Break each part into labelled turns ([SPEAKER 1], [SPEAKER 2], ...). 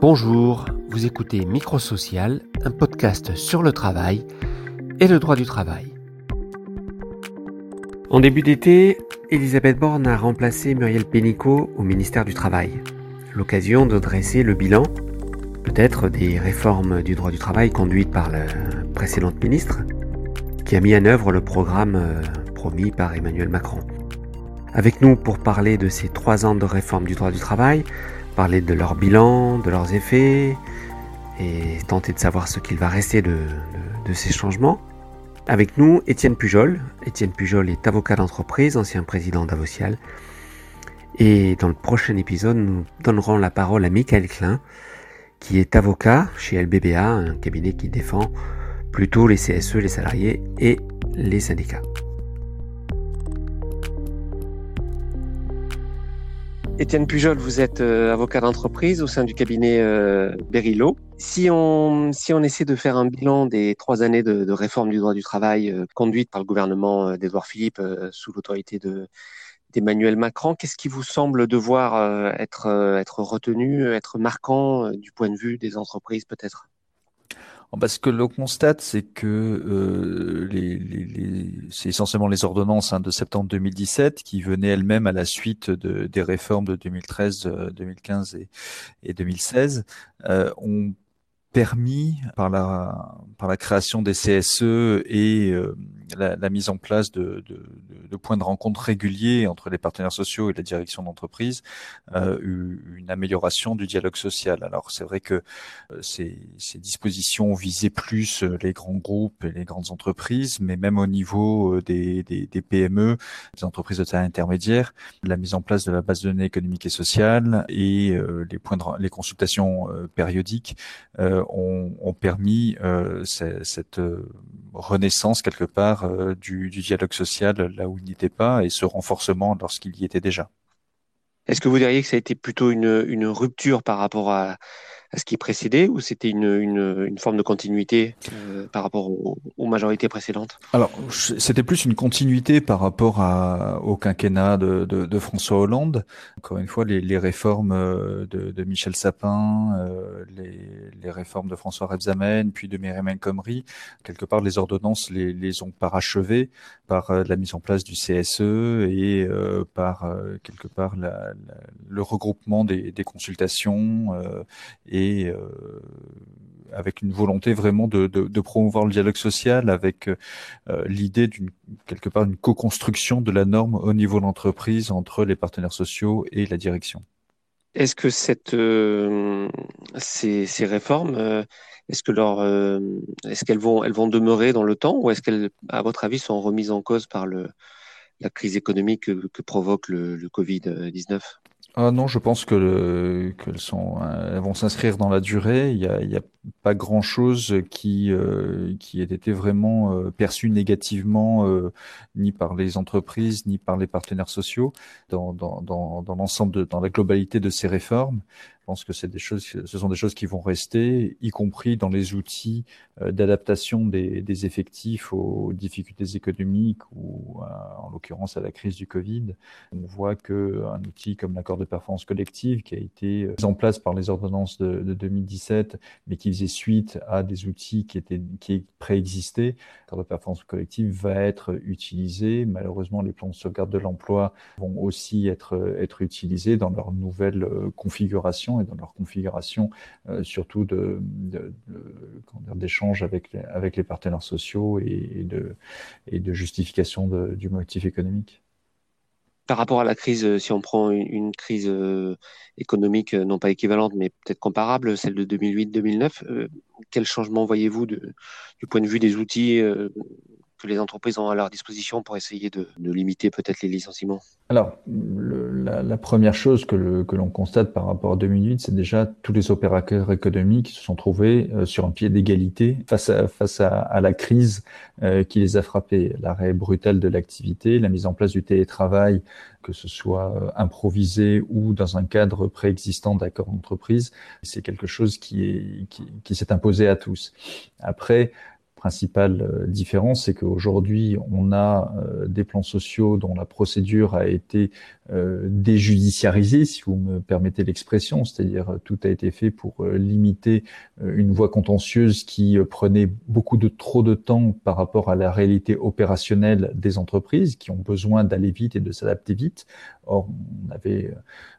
[SPEAKER 1] Bonjour, vous écoutez Microsocial, un podcast sur le travail et le droit du travail. En début d'été, Elisabeth Borne a remplacé Muriel Pénicaud au ministère du Travail. L'occasion de dresser le bilan, peut-être des réformes du droit du travail conduites par la précédente ministre, qui a mis en œuvre le programme euh, promis par Emmanuel Macron. Avec nous pour parler de ces trois ans de réforme du droit du travail, parler de leur bilan, de leurs effets, et tenter de savoir ce qu'il va rester de, ces changements. Avec nous, Étienne Pujol. Étienne Pujol est avocat d'entreprise, ancien président d'Avocial. Et dans le prochain épisode, nous donnerons la parole à Michael Klein, qui est avocat chez LBBA, un cabinet qui défend plutôt les CSE, les salariés et les syndicats.
[SPEAKER 2] Étienne Pujol, vous êtes euh, avocat d'entreprise au sein du cabinet euh, Berilo. Si on, si on essaie de faire un bilan des trois années de, réforme du droit du travail euh, conduite par le gouvernement d'Edouard Philippe sous l'autorité de, d'Emmanuel Macron, qu'est-ce qui vous semble devoir être, être retenu, être marquant du point de vue des entreprises peut-être?
[SPEAKER 3] Parce que l'on constate, c'est que euh, c'est essentiellement les ordonnances hein, de septembre 2017 qui venaient elles-mêmes à la suite de, des réformes de 2013, 2015 et, et 2016 euh, ont permis par la par la création des CSE et euh, la, mise en place de, de, de, points de rencontre réguliers entre les partenaires sociaux et la direction d'entreprise euh, une amélioration du dialogue social. Alors c'est vrai que euh, ces, ces, dispositions visaient plus les grands groupes et les grandes entreprises, mais même au niveau des, des, des PME, des entreprises de taille intermédiaire, la mise en place de la base de données économique et sociale et les points de, les consultations périodiques ont, ont, permis cette renaissance quelque part du, du, dialogue social là où il n'était pas et ce renforcement lorsqu'il y était déjà.
[SPEAKER 2] Est-ce que vous diriez que ça a été plutôt une, une rupture par rapport à, à ce qui précédait ou c'était une, une, une, forme de continuité euh, par rapport aux, majorités précédentes?
[SPEAKER 3] Alors, c'était plus une continuité par rapport à, au quinquennat de, de, de, François Hollande. Encore une fois, les, les réformes euh, de, de, Michel Sapin, euh, les, les, réformes de François Rebsamen, puis de Myriam El quelque part, les ordonnances les, ont parachevées par la mise en place du CSE et par, quelque part, le regroupement des, consultations et euh, avec une volonté vraiment de, promouvoir le dialogue social, avec euh, l'idée d'une quelque part une co-construction de la norme au niveau de l'entreprise entre les partenaires sociaux et la direction.
[SPEAKER 2] Est-ce que cette, euh, ces, réformes, est-ce que leur, est-ce qu'elles vont, elles vont demeurer dans le temps, ou est-ce qu'elles, à votre avis, sont remises en cause par le, la crise économique que, provoque le, Covid 19
[SPEAKER 3] ah non, je pense que qu'elles sont, euh, elles vont s'inscrire dans la durée. Il y a pas grand chose qui euh, qui ait été vraiment euh, perçu négativement ni par les entreprises ni par les partenaires sociaux dans dans dans, dans l'ensemble de dans la globalité de ces réformes pense que c'est des choses, ce sont des choses qui vont rester, y compris dans les outils euh, d'adaptation des, des, effectifs aux difficultés économiques ou, en l'occurrence, à la crise du Covid. On voit que un outil comme l'accord de performance collective, qui a été euh, mis en place par les ordonnances de, de 2017, mais qui faisait suite à des outils qui étaient qui préexistaient, de performance collective va être utilisé. Malheureusement, les plans de sauvegarde de l'emploi vont aussi être être utilisés dans leur nouvelle euh, configuration et dans leur configuration, euh, surtout de, d'échanges avec, les, avec les partenaires sociaux et, de, et de justification du motif économique
[SPEAKER 2] par rapport à la crise, euh, si on prend une, crise euh, économique non pas équivalente, mais peut-être comparable, celle de 2008-2009, quel changement voyez-vous du point de vue des outils que les entreprises ont à leur disposition pour essayer de, limiter peut-être les licenciements
[SPEAKER 3] Alors, la, première chose que, l'on constate par rapport à 2008, c'est déjà tous les opérateurs économiques qui se sont trouvés euh, sur un pied d'égalité face à, la crise euh, qui les a frappés. L'arrêt brutal de l'activité, la mise en place du télétravail, que ce soit euh, improvisé ou dans un cadre préexistant d'accord d'entreprise, c'est quelque chose qui s'est imposé à tous. Après, principale euh, différence, c'est qu'aujourd'hui, on a euh, des plans sociaux dont la procédure a été euh, déjudiciarisé, si vous me permettez l'expression, c'est-à-dire tout a été fait pour limiter une voie contentieuse qui prenait beaucoup de trop de temps par rapport à la réalité opérationnelle des entreprises qui ont besoin d'aller vite et de s'adapter vite. Or, on avait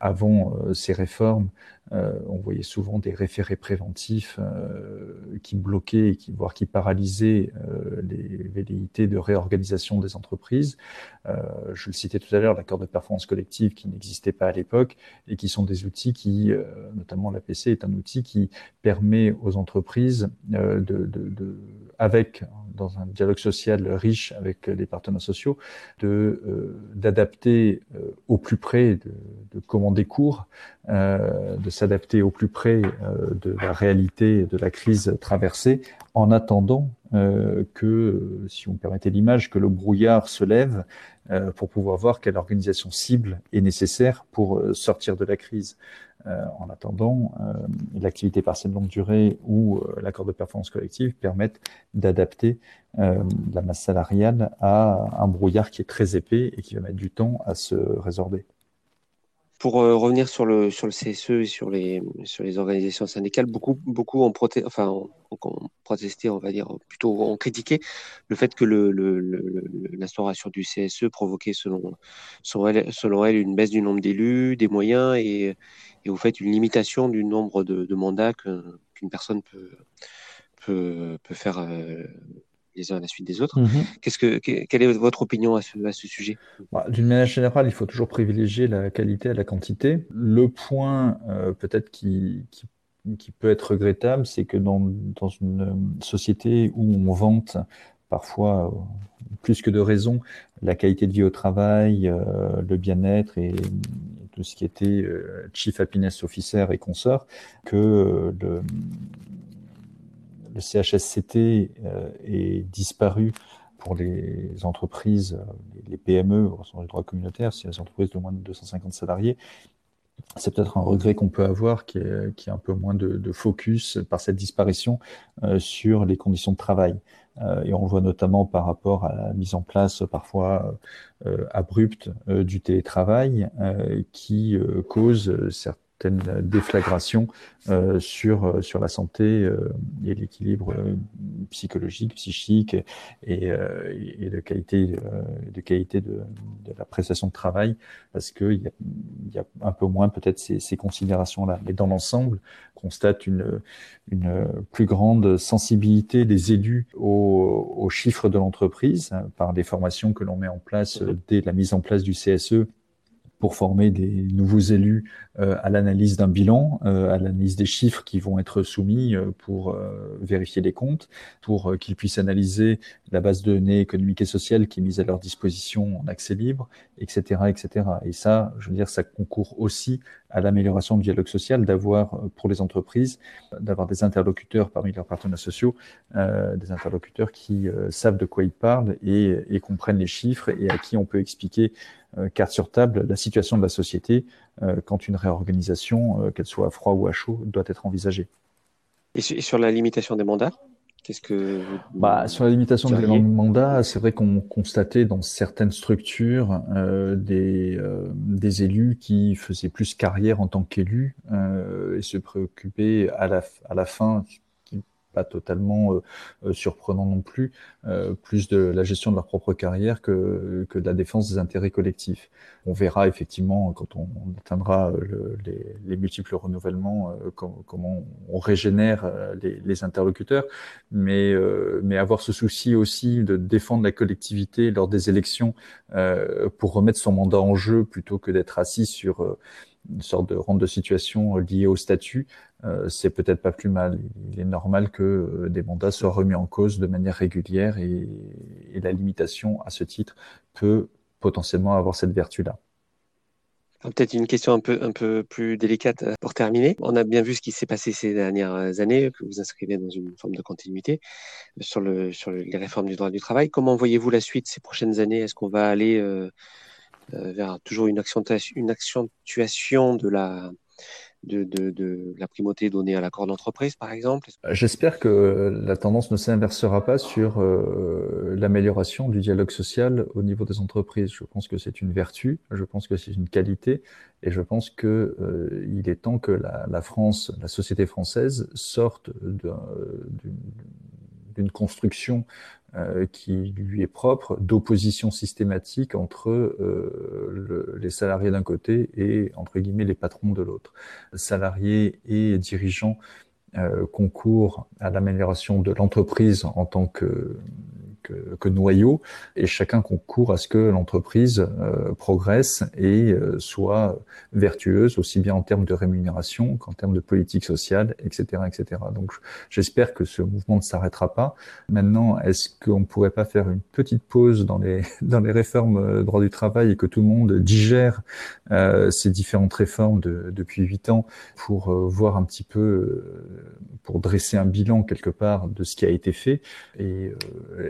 [SPEAKER 3] avant ces réformes euh, on voyait souvent des référés préventifs euh, qui bloquaient, voire qui paralysaient euh, les velléités de réorganisation des entreprises. je le citais tout à l'heure, l'accord de performance qui n'existait pas à l'époque et qui sont des outils qui, notamment l'APC est un outil qui permet aux entreprises de, de, avec dans un dialogue social riche avec les partenaires sociaux, de d'adapter au plus près de, de commander court, de s'adapter au plus près euh, de la réalité de la crise traversée, en attendant euh, que, si me permettez l'image, que le brouillard se lève euh, pour pouvoir voir quelle organisation cible est nécessaire pour sortir de la crise. En attendant, l'activité partielle longue durée ou l'accord de performance collective permettent d'adapter la masse salariale à un brouillard qui est très épais et qui va mettre du temps à se résorber.
[SPEAKER 2] Pour euh, revenir sur le sur le CSE et sur les sur les organisations syndicales, beaucoup beaucoup ont, protesté, enfin, ont, protesté, on va dire, plutôt ont critiqué le fait que le, l'instauration du CSE provoquait selon selon elle, selon elle une baisse du nombre d'élus, des moyens et, et au fait une limitation du nombre de, de mandats qu'une personne peut peut, peut faire euh, les uns à la suite des autres. Mhm. Qu'est-ce que, quelle est votre opinion à ce, à ce sujet?
[SPEAKER 3] Bah, D'une manière générale, il faut toujours privilégier la qualité à la quantité. Le point euh, peut-être qui, qui, qui, peut être regrettable, c'est que dans, dans, une société où on vante parfois euh, plus que de raison la qualité de vie au travail, euh, le bien-être et tout ce qui était Chief Happiness Officer et consorts, que le le CHSCT euh, est disparu pour les entreprises, les PME, au sens du droit communautaire, c'est les entreprises de moins de 250 salariés, c'est peut-être un regret qu'on peut avoir, qui est, un peu moins de, focus par cette disparition euh, sur les conditions de travail. Euh, et on le voit notamment par rapport à la mise en place parfois abrupte du télétravail, qui cause certains certaines déflagrations euh, sur euh, sur la santé euh, et l'équilibre psychologique, psychique et, et de qualité de qualité de, de, la prestation de travail parce que il y a, y a un peu moins peut-être ces, ces considérations là. Mais dans l'ensemble, on constate une une plus grande sensibilité des élus aux, aux chiffres de l'entreprise hein, par des formations que l'on met en place dès la mise en place du CSE pour former des nouveaux élus euh, à l'analyse d'un bilan, euh, à l'analyse des chiffres qui vont être soumis euh, pour vérifier les comptes, pour qu'ils puissent analyser la base de données économique et sociale qui est mise à leur disposition en accès libre, etc., etc. Et ça, je veux dire, ça concourt aussi à l'amélioration du dialogue social, d'avoir pour les entreprises, d'avoir des interlocuteurs parmi leurs partenaires sociaux, des interlocuteurs qui savent de quoi ils parlent et, comprennent les chiffres et à qui on peut expliquer euh, carte sur table la situation de la société euh, quand une réorganisation, euh, qu'elle soit à froid ou à chaud, doit être envisagée.
[SPEAKER 2] Et sur la limitation des mandats? Qu'est-ce que
[SPEAKER 3] bah, sur la limitation des mandats, c'est vrai qu'on constatait dans certaines structures des, des élus qui faisaient plus carrière en tant qu'élus et se préoccupaient à la, à la fin, pas totalement euh, euh, surprenant non plus, euh, plus de la gestion de leur propre carrière que, que de la défense des intérêts collectifs. On verra effectivement quand on, atteindra les, les, multiples renouvellements comment on régénère les, les interlocuteurs, mais, mais avoir ce souci aussi de défendre la collectivité lors des élections pour remettre son mandat en jeu plutôt que d'être assis sur une sorte de rente de situation liée au statut, euh, c'est peut-être pas plus mal. Il est normal que euh, des mandats soient remis en cause de manière régulière et, la limitation à ce titre peut potentiellement avoir cette vertu-là.
[SPEAKER 2] Peut-être une question un peu, un peu plus délicate euh, pour terminer. On a bien vu ce qui s'est passé ces dernières années, que vous inscrivez dans une forme de continuité sur les réformes du droit du travail. Comment voyez-vous la suite ces prochaines années? Est-ce qu'on va aller vers toujours une accentuation, une accentuation de la, de, de, de la primauté donnée à l'accord d'entreprise, par exemple
[SPEAKER 3] J'espère que la tendance ne s'inversera pas sur euh, l'amélioration du dialogue social au niveau des entreprises. Je pense que c'est une vertu, je pense que c'est une qualité, et je pense que euh, est temps que la, la, France, la société française, sorte d'une construction euh, qui lui est propre d'opposition systématique entre euh, le, les salariés d'un côté et entre guillemets les patrons de l'autre. Salariés et dirigeants euh, concourent à l'amélioration de l'entreprise en tant que que, noyau, et chacun concourt à ce que l'entreprise euh, progresse et euh, soit vertueuse, aussi bien en termes de rémunération qu'en termes de politique sociale, etc. etc. Donc j'espère que ce mouvement ne s'arrêtera pas. Maintenant, est-ce qu'on ne pourrait pas faire une petite pause dans les, dans les réformes euh, droit du travail et que tout le monde digère ces différentes réformes de, depuis huit ans pour voir un petit peu, pour dresser un bilan quelque part de ce qui a été fait et,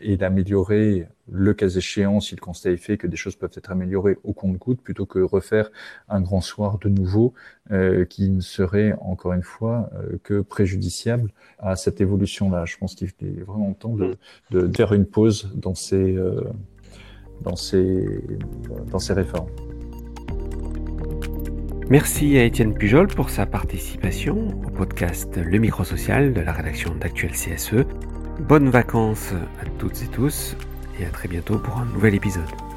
[SPEAKER 3] et d'améliorer le cas échéant si le constat est fait que des choses peuvent être améliorées au compte-goutte plutôt que refaire un grand soir de nouveau euh, qui ne serait encore une fois euh, que préjudiciable à cette évolution-là. Je pense qu'il est vraiment temps de, faire une pause dans ces, euh, dans ces, dans ces réformes.
[SPEAKER 1] Merci à Étienne Pujol pour sa participation au podcast Le Micro Social de la rédaction d'Actuel CSE. Bonnes vacances à toutes et tous et à très bientôt pour un nouvel épisode.